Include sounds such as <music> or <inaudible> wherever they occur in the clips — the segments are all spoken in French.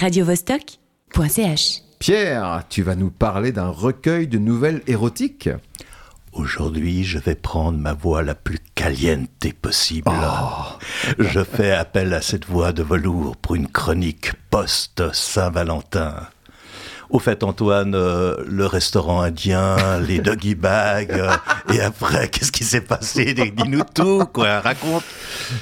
radiovostok.ch. Pierre, tu vas nous parler d'un recueil de nouvelles érotiques Aujourd'hui, je vais prendre ma voix la plus caliente possible. Je fais appel à cette voix de velours pour une chronique post-Saint-Valentin. Au fait, Antoine, euh, le restaurant indien, <laughs> les doggy bags, euh, et après, qu'est-ce qui s'est passé? Dis-nous tout, quoi, raconte.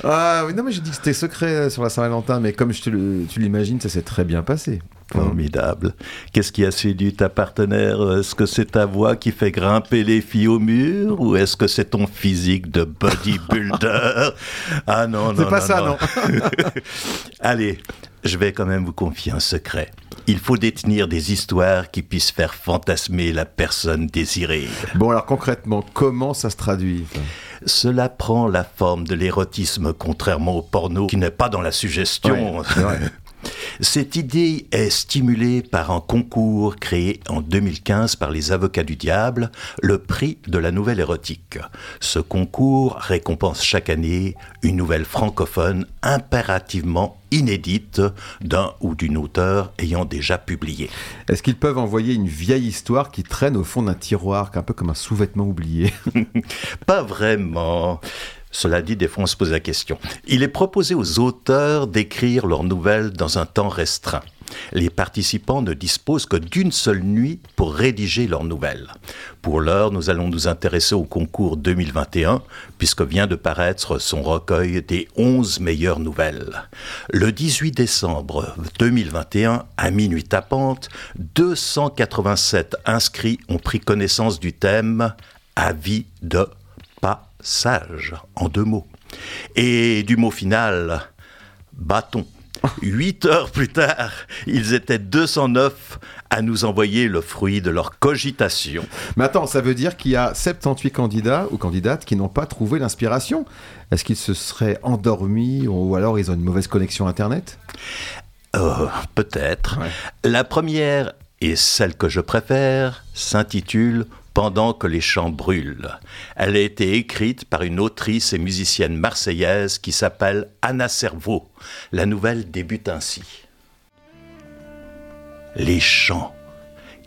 Ah oui, non, mais j'ai dit que c'était secret sur la Saint-Valentin, mais comme je te le- tu l'imagines, ça s'est très bien passé. Formidable. Qu'est-ce qui a séduit ta partenaire? Est-ce que c'est ta voix qui fait grimper les filles au mur ou est-ce que c'est ton physique de bodybuilder? Ah non, non, C'est pas non, ça, non. <laughs> Allez, je vais quand même vous confier un secret. Il faut détenir des histoires qui puissent faire fantasmer la personne désirée. Bon, alors concrètement, comment ça se traduit ça Cela prend la forme de l'érotisme, contrairement au porno qui n'est pas dans la suggestion. Ouais. <laughs> Cette idée est stimulée par un concours créé en 2015 par les Avocats du Diable, le prix de la nouvelle érotique. Ce concours récompense chaque année une nouvelle francophone impérativement inédite d'un ou d'une auteur ayant déjà publié. Est-ce qu'ils peuvent envoyer une vieille histoire qui traîne au fond d'un tiroir, un peu comme un sous-vêtement oublié? <laughs> Pas vraiment. Cela dit, des fois on se pose la question. Il est proposé aux auteurs d'écrire leurs nouvelles dans un temps restreint. Les participants ne disposent que d'une seule nuit pour rédiger leurs nouvelles. Pour l'heure, nous allons nous intéresser au concours 2021, puisque vient de paraître son recueil des 11 meilleures nouvelles. Le 18 décembre 2021, à minuit tapante, 287 inscrits ont pris connaissance du thème Avis de passage, en deux mots. Et du mot final, bâton. <laughs> Huit heures plus tard, ils étaient 209 à nous envoyer le fruit de leur cogitation. Mais attends, ça veut dire qu'il y a 78 candidats ou candidates qui n'ont pas trouvé l'inspiration Est-ce qu'ils se seraient endormis ou alors ils ont une mauvaise connexion Internet? Euh, Peut-être. Ouais. La première, et celle que je préfère, s'intitule Pendant que les champs brûlent. Elle a été écrite par une autrice et musicienne marseillaise qui s'appelle Anna Cerveau. La nouvelle débute ainsi. Les champs.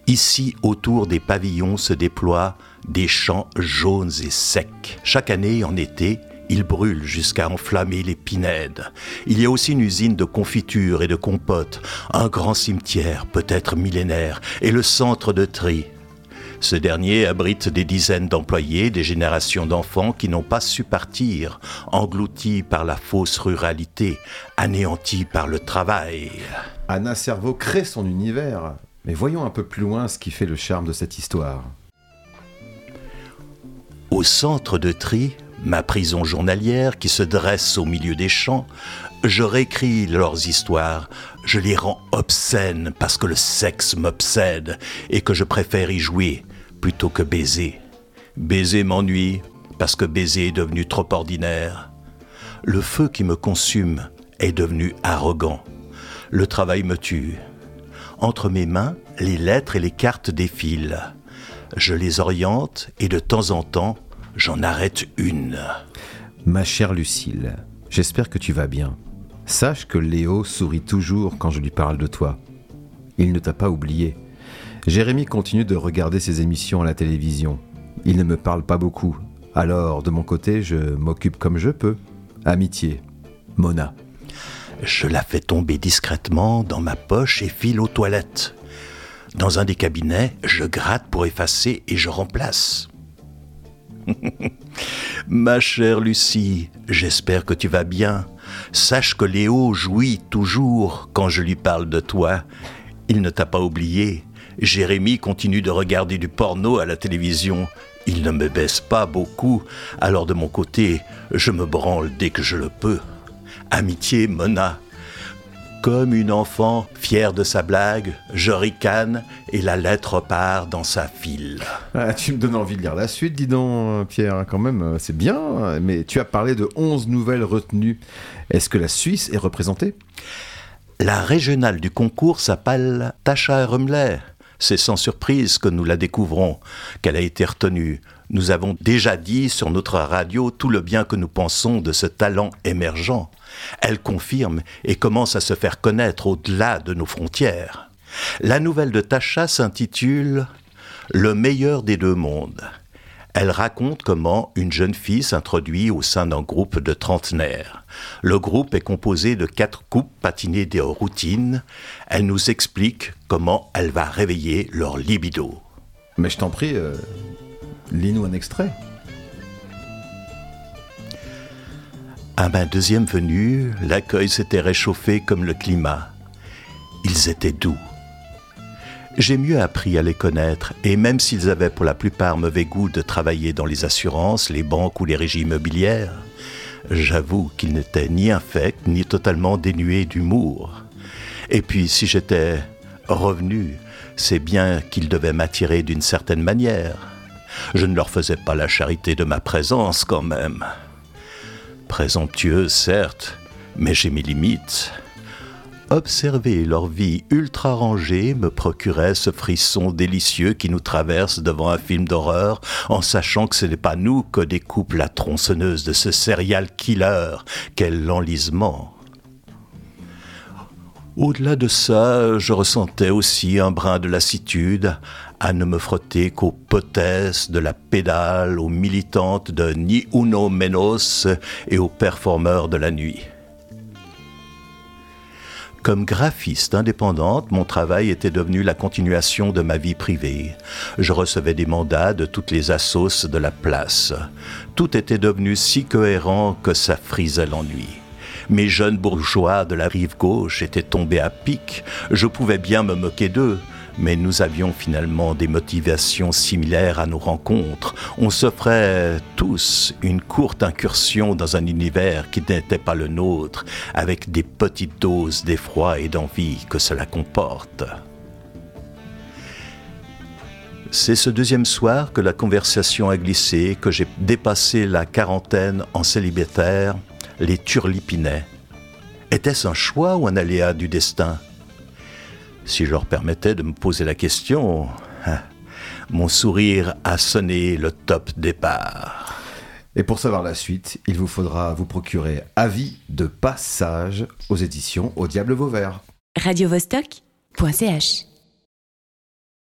Ici, autour des pavillons se déploient des champs jaunes et secs. Chaque année, en été, ils brûlent jusqu'à enflammer les pinèdes. Il y a aussi une usine de confiture et de compotes, un grand cimetière, peut-être millénaire, et le centre de tri. Ce dernier abrite des dizaines d'employés, des générations d'enfants qui n'ont pas su partir, engloutis par la fausse ruralité, anéantis par le travail. Anna Cerveau crée son univers. Mais voyons un peu plus loin ce qui fait le charme de cette histoire. Au centre de tri, ma prison journalière qui se dresse au milieu des champs, je réécris leurs histoires, je les rends obscènes parce que le sexe m'obsède et que je préfère y jouer plutôt que baiser. Baiser m'ennuie parce que baiser est devenu trop ordinaire. Le feu qui me consume est devenu arrogant. Le travail me tue. Entre mes mains, les lettres et les cartes défilent. Je les oriente et de temps en temps, j'en arrête une. Ma chère Lucille, j'espère que tu vas bien. Sache que Léo sourit toujours quand je lui parle de toi. Il ne t'a pas oublié. Jérémy continue de regarder ses émissions à la télévision. Il ne me parle pas beaucoup. Alors, de mon côté, je m'occupe comme je peux. Amitié. Mona. Je la fais tomber discrètement dans ma poche et file aux toilettes. Dans un des cabinets, je gratte pour effacer et je remplace. <laughs> Ma chère Lucie, j'espère que tu vas bien. Sache que Léo jouit toujours quand je lui parle de toi. Il ne t'a pas oublié. Jérémy continue de regarder du porno à la télévision. Il ne me baisse pas beaucoup, alors de mon côté, je me branle dès que je le peux. Amitié, Mona. Comme une enfant fière de sa blague, je ricane et la lettre part dans sa file. Ah, tu me donnes envie de lire la suite, dis donc, Pierre, quand même, c'est bien. Mais tu as parlé de 11 nouvelles retenues. Est-ce que la Suisse est représentée? La régionale du concours s'appelle Tasha Rumler. C'est sans surprise que nous la découvrons, qu'elle a été retenue. Nous avons déjà dit sur notre radio tout le bien que nous pensons de ce talent émergent. Elle confirme et commence à se faire connaître au-delà de nos frontières. La nouvelle de Tasha s'intitule Le meilleur des deux mondes. Elle raconte comment une jeune fille s'introduit au sein d'un groupe de trentenaires. Le groupe est composé de quatre couples patinés des routines. Elle nous explique comment elle va réveiller leur libido. Mais je t'en prie, euh, lis-nous un extrait. À ma deuxième venue, l'accueil s'était réchauffé comme le climat. Ils étaient doux. J'ai mieux appris à les connaître, et même s'ils avaient pour la plupart mauvais goût de travailler dans les assurances, les banques ou les régies immobilières, j'avoue qu'ils n'étaient ni infects ni totalement dénués d'humour. Et puis, si j'étais revenu, c'est bien qu'ils devaient m'attirer d'une certaine manière. Je ne leur faisais pas la charité de ma présence quand même. Présomptueuse, certes, mais j'ai mes limites. Observer leur vie ultra rangée me procurait ce frisson délicieux qui nous traverse devant un film d'horreur en sachant que ce n'est pas nous que découpe la tronçonneuse de ce serial killer. Quel enlisement! Au-delà de ça, je ressentais aussi un brin de lassitude à ne me frotter qu'aux potesses de la pédale, aux militantes de Ni Uno Menos et aux performeurs de la nuit. Comme graphiste indépendante, mon travail était devenu la continuation de ma vie privée. Je recevais des mandats de toutes les assos de la place. Tout était devenu si cohérent que ça frisait l'ennui. Mes jeunes bourgeois de la rive gauche étaient tombés à pic. Je pouvais bien me moquer d'eux, mais nous avions finalement des motivations similaires à nos rencontres. On s'offrait tous une courte incursion dans un univers qui n'était pas le nôtre, avec des petites doses d'effroi et d'envie que cela comporte. C'est ce deuxième soir que la conversation a glissé, que j'ai dépassé la quarantaine en célibataire, les turlipinais. Était-ce un choix ou un aléa du destin? Si je leur permettais de me poser la question, hein, mon sourire a sonné le top départ. Et pour savoir la suite, il vous faudra vous procurer Avis de passage aux éditions Au Diable Vauvert. Radio -Vostok